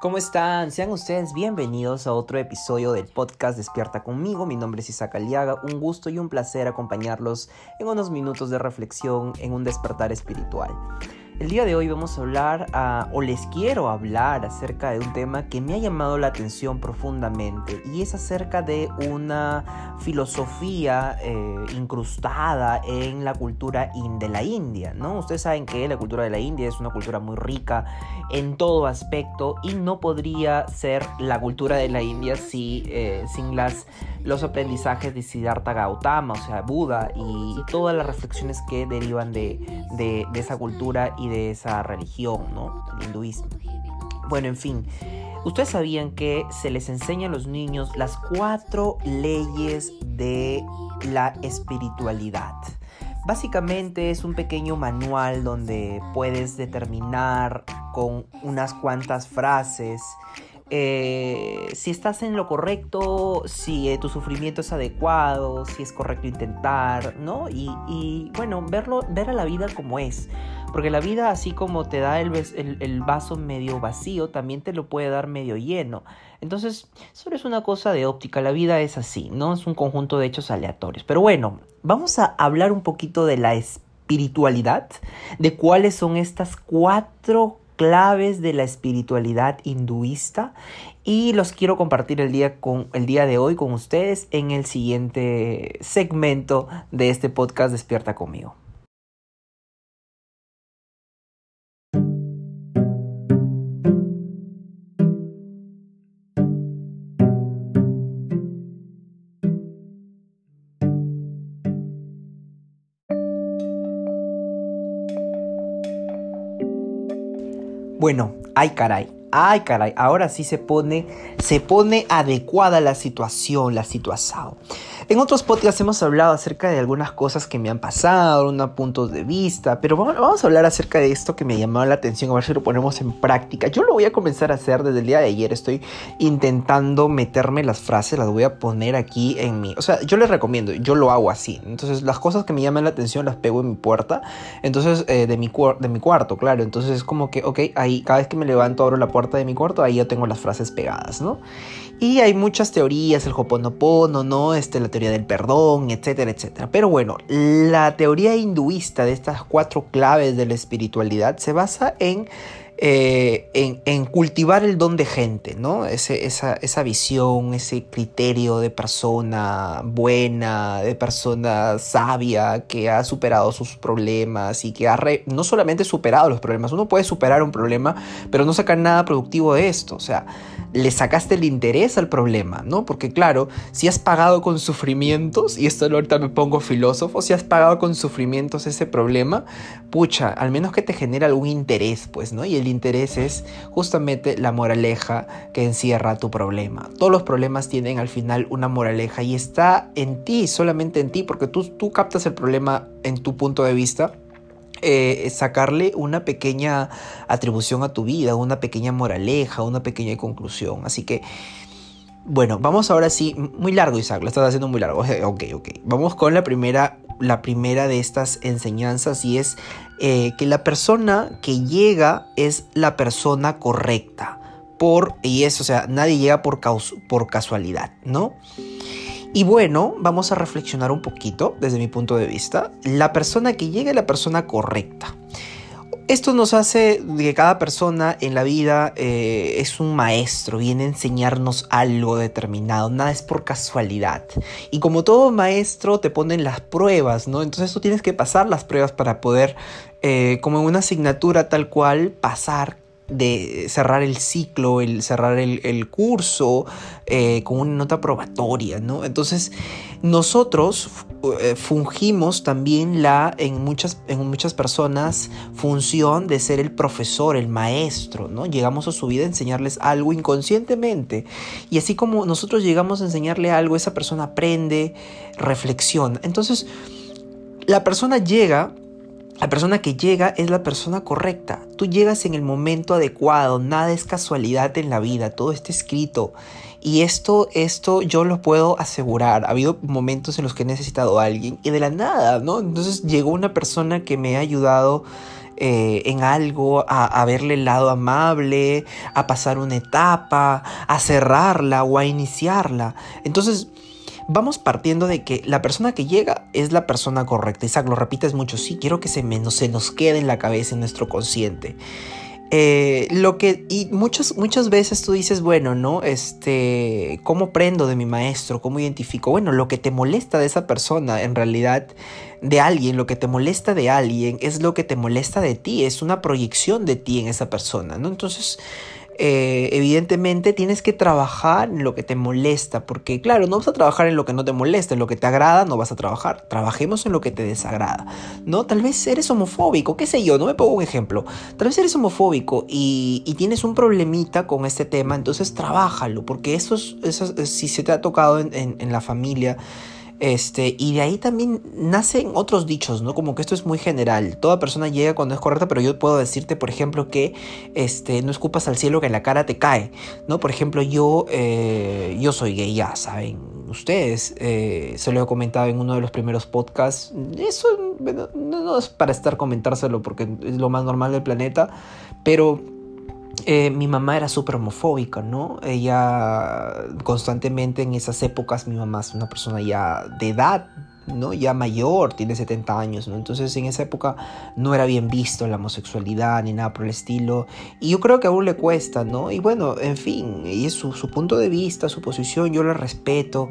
¿Cómo están? Sean ustedes bienvenidos a otro episodio del podcast Despierta conmigo. Mi nombre es Isaac Aliaga. Un gusto y un placer acompañarlos en unos minutos de reflexión en un despertar espiritual. El día de hoy vamos a hablar, o les quiero hablar acerca de un tema que me ha llamado la atención profundamente y es acerca de una filosofía eh, incrustada en la cultura de la India, ¿no? Ustedes saben que la cultura de la India es una cultura muy rica en todo aspecto y no podría ser la cultura de la India si, eh, sin las, los aprendizajes de Siddhartha Gautama, o sea, Buda y, todas las reflexiones que derivan de, de, de esa cultura y de esa religión, ¿no? El hinduismo. Bueno, en fin. Ustedes sabían que se les enseña a los niños las cuatro leyes de la espiritualidad. Básicamente es un pequeño manual donde puedes determinar con unas cuantas frases eh, si estás en lo correcto, si eh, tu sufrimiento es adecuado, si es correcto intentar, ¿no? Y, y, bueno, verlo, ver a la vida como es. Porque la vida, así como te da el, vaso medio vacío, también te lo puede dar medio lleno. Entonces, solo es una cosa de óptica. La vida es así, ¿no? Es un conjunto de hechos aleatorios. Pero bueno, vamos a hablar un poquito de la espiritualidad, de cuáles son estas cuatro claves de la espiritualidad hinduista y los quiero compartir el día, con, el día de hoy con ustedes en el siguiente segmento de este podcast Despierta conmigo. Bueno, ay caray, ay caray, ahora sí se pone, se pone adecuada la situación, la situación. En otros podcasts hemos hablado acerca de algunas cosas que me han pasado, unos puntos de vista, pero vamos a hablar acerca de esto que me llamó la atención, a ver si lo ponemos en práctica. Yo lo voy a comenzar a hacer desde el día de ayer, estoy intentando meterme las frases, las voy a poner aquí en mi... O sea, yo les recomiendo, yo lo hago así. Entonces, las cosas que me llaman la atención las pego en mi puerta, entonces, eh, de, mi de mi cuarto, claro. Entonces es como que, ok, ahí cada vez que me levanto, abro la puerta de mi cuarto, ahí yo tengo las frases pegadas, ¿no? Y hay muchas teorías, el Hoponopono, ¿no? Este, la teoría del perdón, etcétera, etcétera. Pero bueno, la teoría hinduista de estas cuatro claves de la espiritualidad se basa en eh, en, cultivar el don de gente, ¿no? Esa, esa, visión, ese criterio de persona buena, de persona sabia, que ha superado sus problemas y que ha no solamente superado los problemas, uno puede superar un problema, pero no sacar nada productivo de esto, o sea, le sacaste el interés al problema, ¿no? Porque claro, si has pagado con sufrimientos, y esto ahorita me pongo filósofo, si has pagado con sufrimientos ese problema, pucha, al menos que te genere algún interés, pues, ¿no? Y el interés es justamente la moraleja que encierra tu problema. Todos los problemas tienen al final una moraleja y está en ti, solamente en ti, porque tú, tú captas el problema en tu punto de vista. Eh, sacarle una pequeña atribución a tu vida, una pequeña moraleja, una pequeña conclusión. Así que, bueno, vamos ahora sí, muy largo Isaac, lo estás haciendo muy largo. Ok, ok. Vamos con la primera, la primera de estas enseñanzas y es eh, que la persona que llega es la persona correcta. Por, y eso, o sea, nadie llega por, por casualidad, ¿no? Y bueno, vamos a reflexionar un poquito desde mi punto de vista. La persona que llega es la persona correcta. Esto nos hace que cada persona en la vida eh, es un maestro, viene a enseñarnos algo determinado, nada es por casualidad. Y como todo maestro te ponen las pruebas, ¿no? Entonces tú tienes que pasar las pruebas para poder, eh, como en una asignatura tal cual, pasar de cerrar el ciclo, el cerrar el, curso eh, con una nota probatoria, ¿no? Entonces, nosotros eh, fungimos también la, en muchas, en muchas personas, función de ser el profesor, el maestro, ¿no? Llegamos a su vida a enseñarles algo inconscientemente. Y así como nosotros llegamos a enseñarle algo, esa persona aprende, reflexiona. Entonces, la persona llega la persona que llega es la persona correcta. Tú llegas en el momento adecuado, nada es casualidad en la vida, todo está escrito. Y esto, esto yo lo puedo asegurar. Ha habido momentos en los que he necesitado a alguien y de la nada, ¿no? Entonces llegó una persona que me ha ayudado eh, en algo, a, verle el lado amable, a pasar una etapa, a cerrarla o a iniciarla. Entonces, vamos partiendo de que la persona que llega es la persona correcta. Isaac, lo repites mucho, sí, quiero que se, se nos quede en la cabeza, en nuestro consciente. Eh, lo que, y muchas, muchas veces tú dices, bueno, ¿no? Este, ¿cómo prendo de mi maestro? ¿Cómo identifico? Bueno, lo que te molesta de esa persona, en realidad, de alguien, lo que te molesta de alguien, es lo que te molesta de ti, es una proyección de ti en esa persona, ¿no? Entonces, eh, evidentemente tienes que trabajar en lo que te molesta, porque claro, no vas a trabajar en lo que no te molesta, en lo que te agrada no vas a trabajar, trabajemos en lo que te desagrada, ¿no? Tal vez eres homofóbico, qué sé yo, no me pongo un ejemplo, tal vez eres homofóbico y, tienes un problemita con este tema, entonces trabájalo, porque eso, es, si se te ha tocado en la familia, este, y de ahí también nacen otros dichos, ¿no? Como que esto es muy general. Toda persona llega cuando es correcta, pero yo puedo decirte, por ejemplo, que este, no escupas al cielo que en la cara te cae, ¿no? Por ejemplo, yo, eh, yo soy gay, ya saben ustedes. Eh, se lo he comentado en uno de los primeros podcasts. Eso no, no es para estar comentárselo porque es lo más normal del planeta, pero eh, mi mamá era súper homofóbica, ¿no? Ella constantemente en esas épocas, mi mamá es una persona ya de edad, ¿no? Ya mayor, tiene 70 años, ¿no? Entonces en esa época no era bien visto la homosexualidad ni nada por el estilo. Y yo creo que aún le cuesta, ¿no? Y bueno, en fin, y es su, su punto de vista, su posición, yo la respeto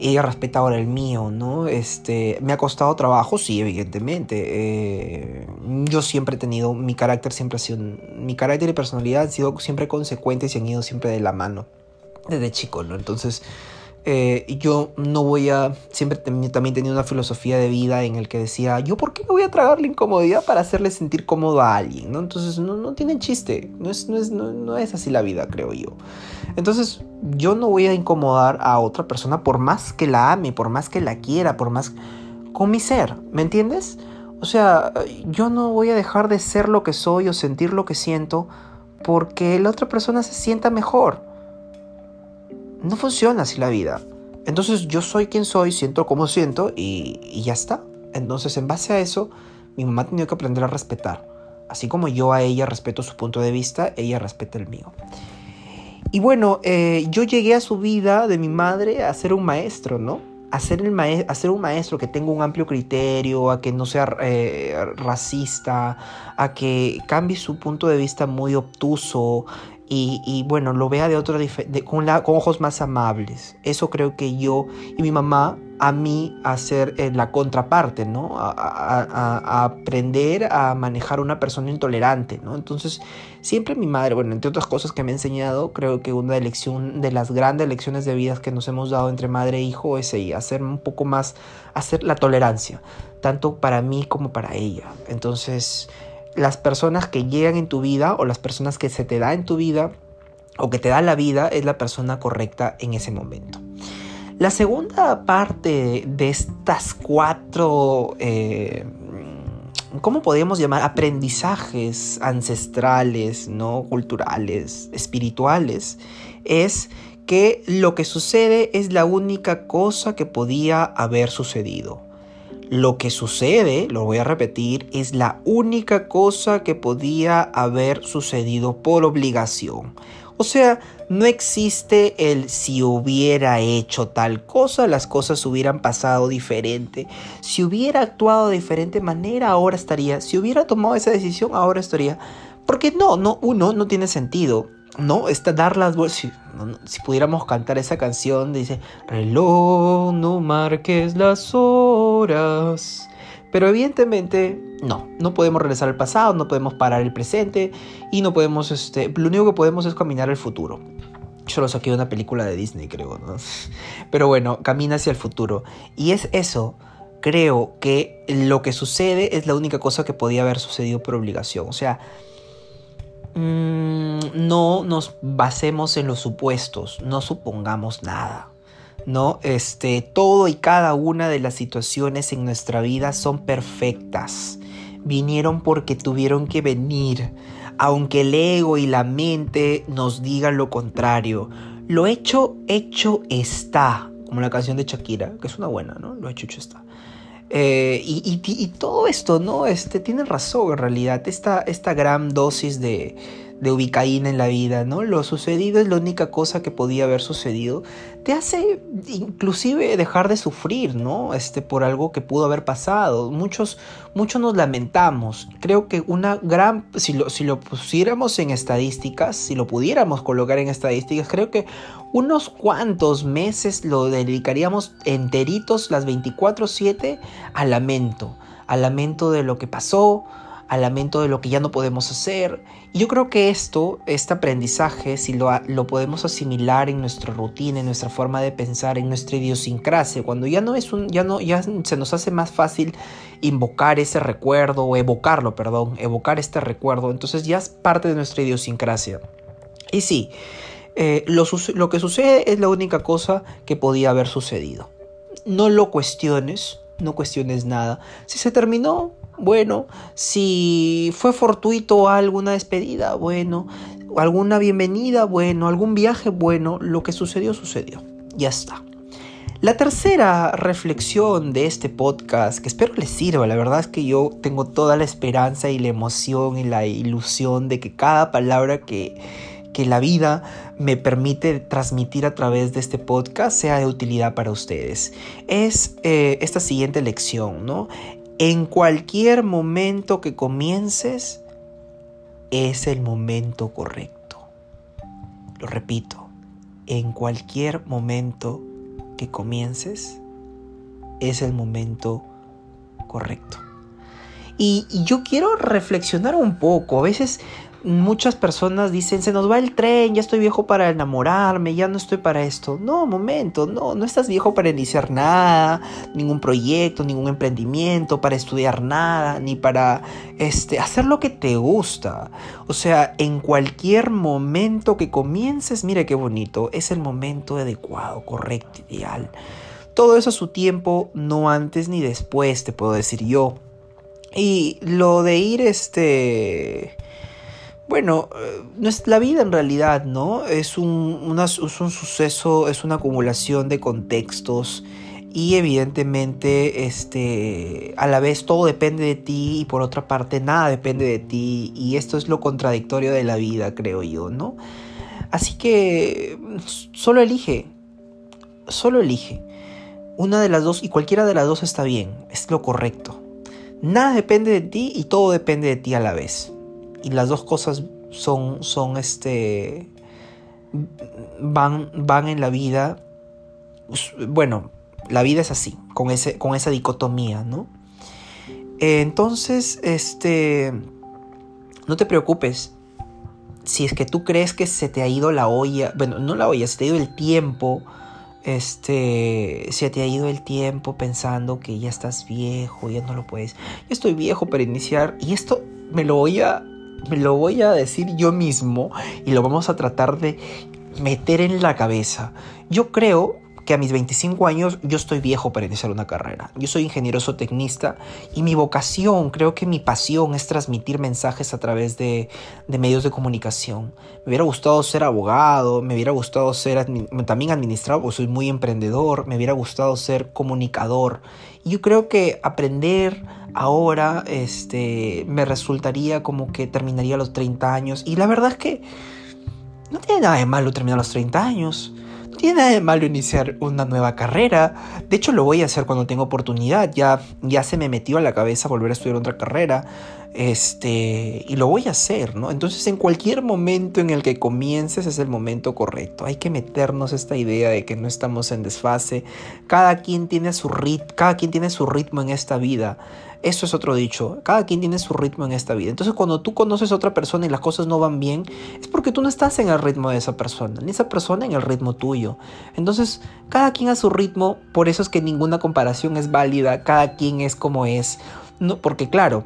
ella respeta ahora el mío, ¿no? Este, me ha costado trabajo, sí, evidentemente. Eh, yo siempre he tenido, mi carácter siempre ha sido, mi carácter y personalidad han sido siempre consecuentes y han ido siempre de la mano, desde chico, ¿no? Entonces, eh, yo no voy a, siempre también tenía una filosofía de vida en el que decía, yo por qué me voy a tragar la incomodidad para hacerle sentir cómodo a alguien, ¿no? Entonces no, no chiste, no es, no, es, no, es así la vida, creo yo. Entonces yo no voy a incomodar a otra persona por más que la ame, por más que la quiera, por más con mi ser, ¿me entiendes? O sea, yo no voy a dejar de ser lo que soy o sentir lo que siento porque la otra persona se sienta mejor. No funciona así la vida. Entonces yo soy quien soy, siento como siento y, ya está. Entonces en base a eso, mi mamá ha tenido que aprender a respetar. Así como yo a ella respeto su punto de vista, ella respeta el mío. Y bueno, eh, yo llegué a su vida de mi madre a ser un maestro, ¿no? A ser, el a ser un maestro que tenga un amplio criterio, a que no sea eh, racista, a que cambie su punto de vista muy obtuso, y, bueno, lo vea de otro con, con, ojos más amables. Eso creo que yo y mi mamá a mí hacer eh, la contraparte, ¿no? A, aprender a manejar una persona intolerante, ¿no? Entonces, siempre mi madre, bueno, entre otras cosas que me ha enseñado, creo que una lección de las grandes lecciones de vida que nos hemos dado entre madre e hijo es hacer un poco más, hacer la tolerancia, tanto para mí como para ella. Entonces, las personas que llegan en tu vida o las personas que se te da en tu vida o que te da la vida es la persona correcta en ese momento. La segunda parte de estas cuatro, eh, ¿cómo podríamos llamar? Aprendizajes ancestrales, ¿no? culturales, espirituales, es que lo que sucede es la única cosa que podía haber sucedido. Lo que sucede, lo voy a repetir, es la única cosa que podía haber sucedido por obligación. O sea, no existe el si hubiera hecho tal cosa, las cosas hubieran pasado diferente. Si hubiera actuado de diferente manera, ahora estaría. Si hubiera tomado esa decisión, ahora estaría. Porque no, no, uno no tiene sentido. No, está dar las si, si pudiéramos cantar esa canción, dice, reloj, no marques las horas. Pero evidentemente no, no podemos regresar al pasado, no podemos parar el presente y no podemos, este, lo único que podemos es caminar al futuro. Yo lo saqué de una película de Disney, creo, ¿no? Pero bueno, camina hacia el futuro. Y es eso, creo que lo que sucede es la única cosa que podía haber sucedido por obligación. O sea, Mm, no nos basemos en los supuestos, no supongamos nada. ¿no? Este, todo y cada una de las situaciones en nuestra vida son perfectas. Vinieron porque tuvieron que venir, aunque el ego y la mente nos digan lo contrario. Lo hecho, hecho está, como la canción de Shakira, que es una buena, ¿no? Lo hecho, hecho está. Eh, y, todo esto, ¿no? Este, tiene razón en realidad. Esta, esta gran dosis de, de ubicaína en la vida, ¿no? Lo sucedido es la única cosa que podía haber sucedido. Te hace inclusive dejar de sufrir, ¿no? Este, por algo que pudo haber pasado. Muchos, muchos nos lamentamos. Creo que una gran, si lo, si lo pusiéramos en estadísticas, si lo pudiéramos colocar en estadísticas, creo que unos cuantos meses lo dedicaríamos enteritos, las 24/7, al lamento. Al lamento de lo que pasó, al lamento de lo que ya no podemos hacer. Y yo creo que esto, este aprendizaje, si lo, lo, podemos asimilar en nuestra rutina, en nuestra forma de pensar, en nuestra idiosincrasia, cuando ya no es un, ya no, ya se nos hace más fácil invocar ese recuerdo o evocarlo, perdón, evocar este recuerdo, entonces ya es parte de nuestra idiosincrasia. Y sí, eh, lo, lo que sucede es la única cosa que podía haber sucedido. No lo cuestiones, no cuestiones nada. Si se terminó, bueno, si fue fortuito alguna despedida, bueno, alguna bienvenida, bueno, algún viaje, bueno, lo que sucedió, sucedió. Ya está. La tercera reflexión de este podcast, que espero les sirva, la verdad es que yo tengo toda la esperanza y la emoción y la ilusión de que cada palabra que, que la vida me permite transmitir a través de este podcast sea de utilidad para ustedes. Es eh, esta siguiente lección, ¿no? En cualquier momento que comiences, es el momento correcto. Lo repito, en cualquier momento que comiences, es el momento correcto. Y, yo quiero reflexionar un poco. A veces muchas personas dicen, se nos va el tren, ya estoy viejo para enamorarme, ya no estoy para esto. No, momento, no, no estás viejo para iniciar nada, ningún proyecto, ningún emprendimiento, para estudiar nada, ni para este, hacer lo que te gusta. O sea, en cualquier momento que comiences, mire qué bonito, es el momento adecuado, correcto, ideal. Todo eso a su tiempo, no antes ni después, te puedo decir yo. Y lo de ir, este bueno, eh, no es la vida en realidad, ¿no? Es un, es un suceso, es una acumulación de contextos y evidentemente este a la vez todo depende de ti y por otra parte nada depende de ti y esto es lo contradictorio de la vida creo yo no así que solo elige solo elige. Una de las dos y cualquiera de las dos está bien es lo correcto. Nada depende de ti y todo depende de ti a la vez y las dos cosas son, son este, van, van en la vida, bueno, la vida es así, con, ese, con esa dicotomía, ¿no? Entonces, este, no te preocupes. Si es que tú crees que se te ha ido la olla, bueno, no la olla, se te ha ido el tiempo, este, se te ha ido el tiempo pensando que ya estás viejo, ya no lo puedes. Yo estoy viejo para iniciar y esto me lo voy a lo voy a decir yo mismo y lo vamos a tratar de meter en la cabeza. Yo creo que a mis 25 años yo estoy viejo para iniciar una carrera. Yo soy ingeniero zootecnista y mi vocación, creo que mi pasión es transmitir mensajes a través de, medios de comunicación. Me hubiera gustado ser abogado, me hubiera gustado ser también administrador, porque soy muy emprendedor, me hubiera gustado ser comunicador. Y yo creo que aprender ahora este, me resultaría como que terminaría los 30 años. Y la verdad es que no tiene nada de malo terminar los 30 años. No tiene nada de malo iniciar una nueva carrera. De hecho, lo voy a hacer cuando tenga oportunidad. Ya, ya se me metió a la cabeza volver a estudiar otra carrera. Este, y lo voy a hacer, ¿no? Entonces, en cualquier momento en el que comiences es el momento correcto. Hay que meternos esta idea de que no estamos en desfase. Cada quien tiene su rit cada quien tiene su ritmo en esta vida. Eso es otro dicho. Cada quien tiene su ritmo en esta vida. Entonces cuando tú conoces a otra persona y las cosas no van bien, es porque tú no estás en el ritmo de esa persona, ni esa persona en el ritmo tuyo. Entonces cada quien a su ritmo, por eso es que ninguna comparación es válida, cada quien es como es. No, porque claro,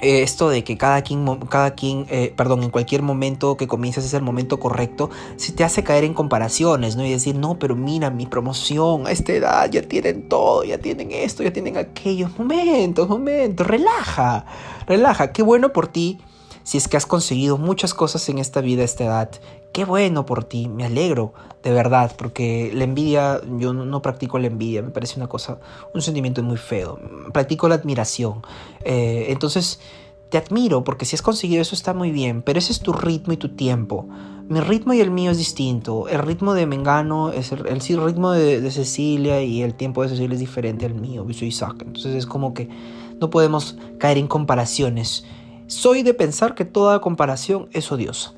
eh, esto de que cada quien, cada quien eh, perdón, en cualquier momento que comiences es el momento correcto, si te hace caer en comparaciones, ¿no? Y decir, no, pero mira, mi promoción, a esta edad ya tienen todo, ya tienen esto, ya tienen aquello. Momentos, momentos, relaja, relaja. Qué bueno por ti Si es que has conseguido muchas cosas en esta vida, esta edad, qué bueno por ti, me alegro, de verdad, porque la envidia, yo no, practico la envidia, me parece una cosa, un sentimiento muy feo, practico la admiración. Eh, entonces, te admiro porque si has conseguido eso está muy bien, pero ese es tu ritmo y tu tiempo. Mi ritmo y el mío es distinto. El ritmo de Mengano es el, ritmo de, de, Cecilia y el tiempo de Cecilia es diferente al mío. Yo soy Isaac. Entonces es como que no podemos caer en comparaciones. Soy de pensar que toda comparación es odiosa.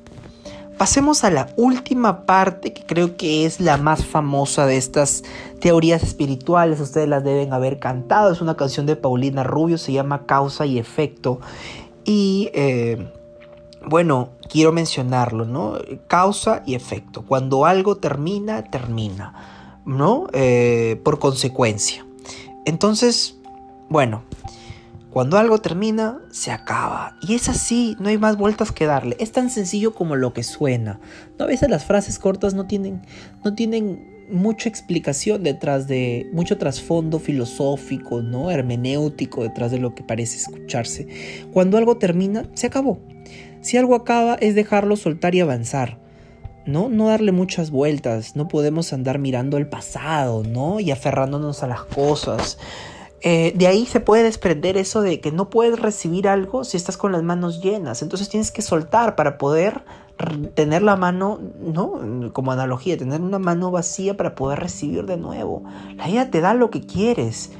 Pasemos a la última parte que creo que es la más famosa de estas teorías espirituales. Ustedes las deben haber cantado. Es una canción de Paulina Rubio, se llama Causa y Efecto. Y eh, bueno, quiero mencionarlo, ¿no? Causa y efecto. Cuando algo termina, termina, ¿no? Eh, por consecuencia. Entonces, bueno, cuando algo termina, se acaba. Y es así, no hay más vueltas que darle. Es tan sencillo como lo que suena. ¿No? A veces las frases cortas no tienen, no tienen mucha explicación detrás de, mucho trasfondo filosófico, ¿no? Hermenéutico detrás de lo que parece escucharse. Cuando algo termina, se acabó. Si algo acaba es dejarlo soltar y avanzar. ¿no? No darle muchas vueltas, no podemos andar mirando el pasado, ¿no? Y aferrándonos a las cosas. Eh, de ahí se puede desprender eso de que no puedes recibir algo si estás con las manos llenas. Entonces tienes que soltar para poder tener la mano, ¿no? Como analogía, tener una mano vacía para poder recibir de nuevo. La vida te da lo que quieres,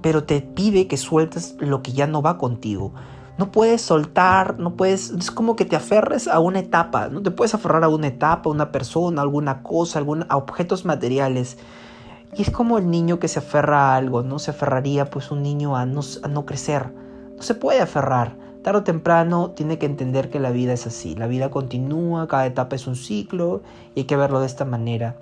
pero te pide que sueltes lo que ya no va contigo. No puedes soltar, no puedes, es como que te aferres a una etapa, no te puedes aferrar a una etapa, a una persona, a alguna cosa, a objetos materiales. Y es como el niño que se aferra a algo, ¿no? Se aferraría pues un niño a no, a no crecer. No se puede aferrar tarde o temprano tiene que entender que la vida es así. La vida continúa, cada etapa es un ciclo y hay que verlo de esta manera.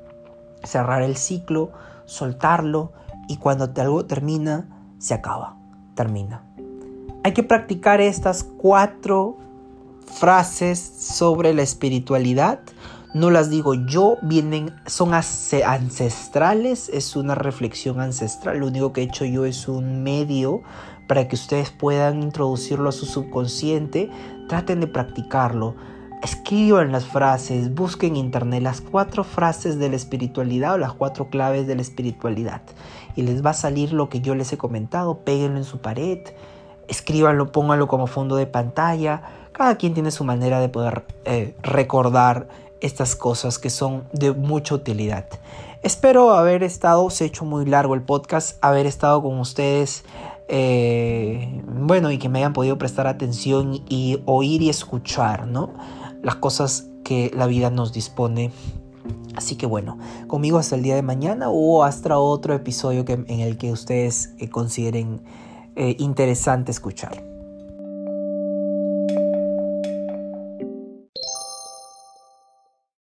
Cerrar el ciclo, soltarlo y cuando algo termina, se acaba, termina. Hay que practicar estas cuatro frases sobre la espiritualidad. No las digo yo, vienen, son ancestrales, es una reflexión ancestral. Lo único que he hecho yo es un medio para que ustedes puedan introducirlo a su subconsciente, traten de practicarlo. Escriban las frases, busquen en internet las cuatro frases de la espiritualidad o las cuatro claves de la espiritualidad. Y les va a salir lo que yo les he comentado, péguenlo en su pared, escríbanlo, pónganlo como fondo de pantalla. Cada quien tiene su manera de poder eh, recordar estas cosas que son de mucha utilidad. Espero haber estado, se ha hecho muy largo el podcast, haber estado con ustedes eh, bueno, y que me hayan podido prestar atención y oír y escuchar, ¿no? Las cosas que la vida nos dispone. Así que bueno, conmigo hasta el día de mañana o hasta otro episodio que, en el que ustedes eh, consideren eh, interesante escuchar.